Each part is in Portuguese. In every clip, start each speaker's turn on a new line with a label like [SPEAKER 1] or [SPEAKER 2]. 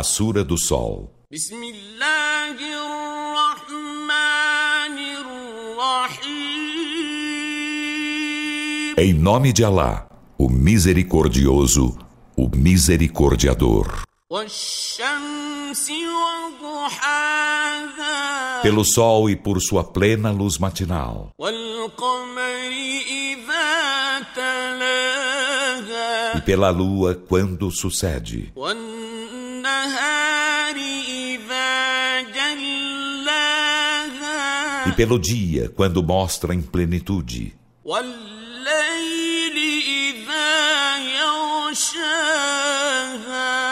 [SPEAKER 1] A Sura do Sol. Em nome de Alá, o Misericordioso, o Misericordiador. Pelo sol e por sua plena luz matinal. E pela lua quando sucede. E pelo dia quando mostra em plenitude.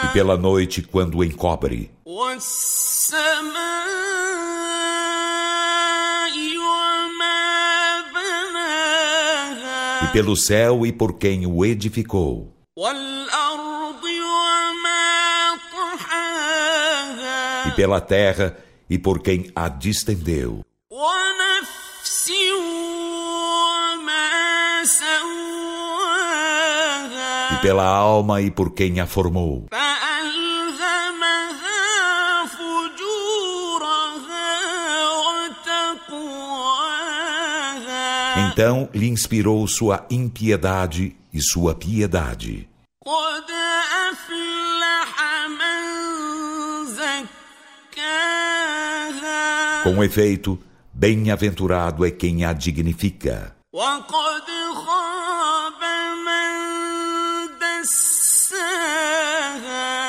[SPEAKER 1] E pela noite quando encobre. E pelo céu e por quem o edificou. E pela terra e por quem a distendeu. E pela alma e por quem a formou. Então lhe inspirou sua impiedade e sua piedade. Com efeito, bem-aventurado é quem a dignifica.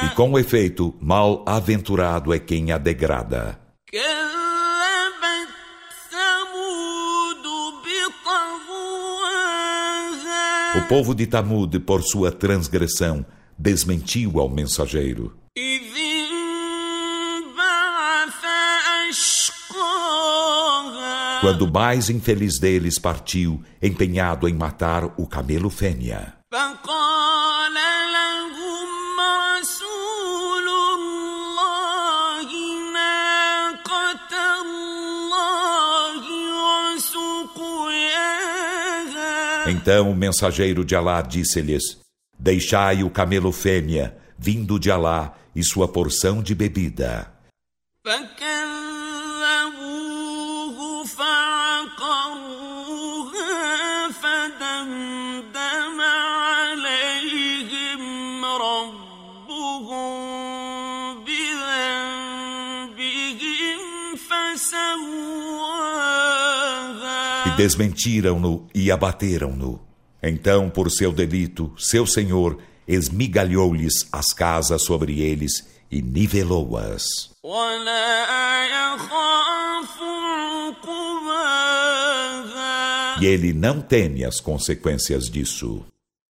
[SPEAKER 1] E com efeito, mal-aventurado é quem a degrada. O povo de Tamud, por sua transgressão, desmentiu ao mensageiro. Quando o mais infeliz deles partiu, empenhado em matar o camelo fêmea. Então o mensageiro de Alá disse-lhes: Deixai o camelo fêmea, vindo de Alá, e sua porção de bebida. Desmentiram-no e abateram-no. Então, por seu delito, seu senhor esmigalhou-lhes as casas sobre eles e nivelou-as. E ele não teme as consequências disso.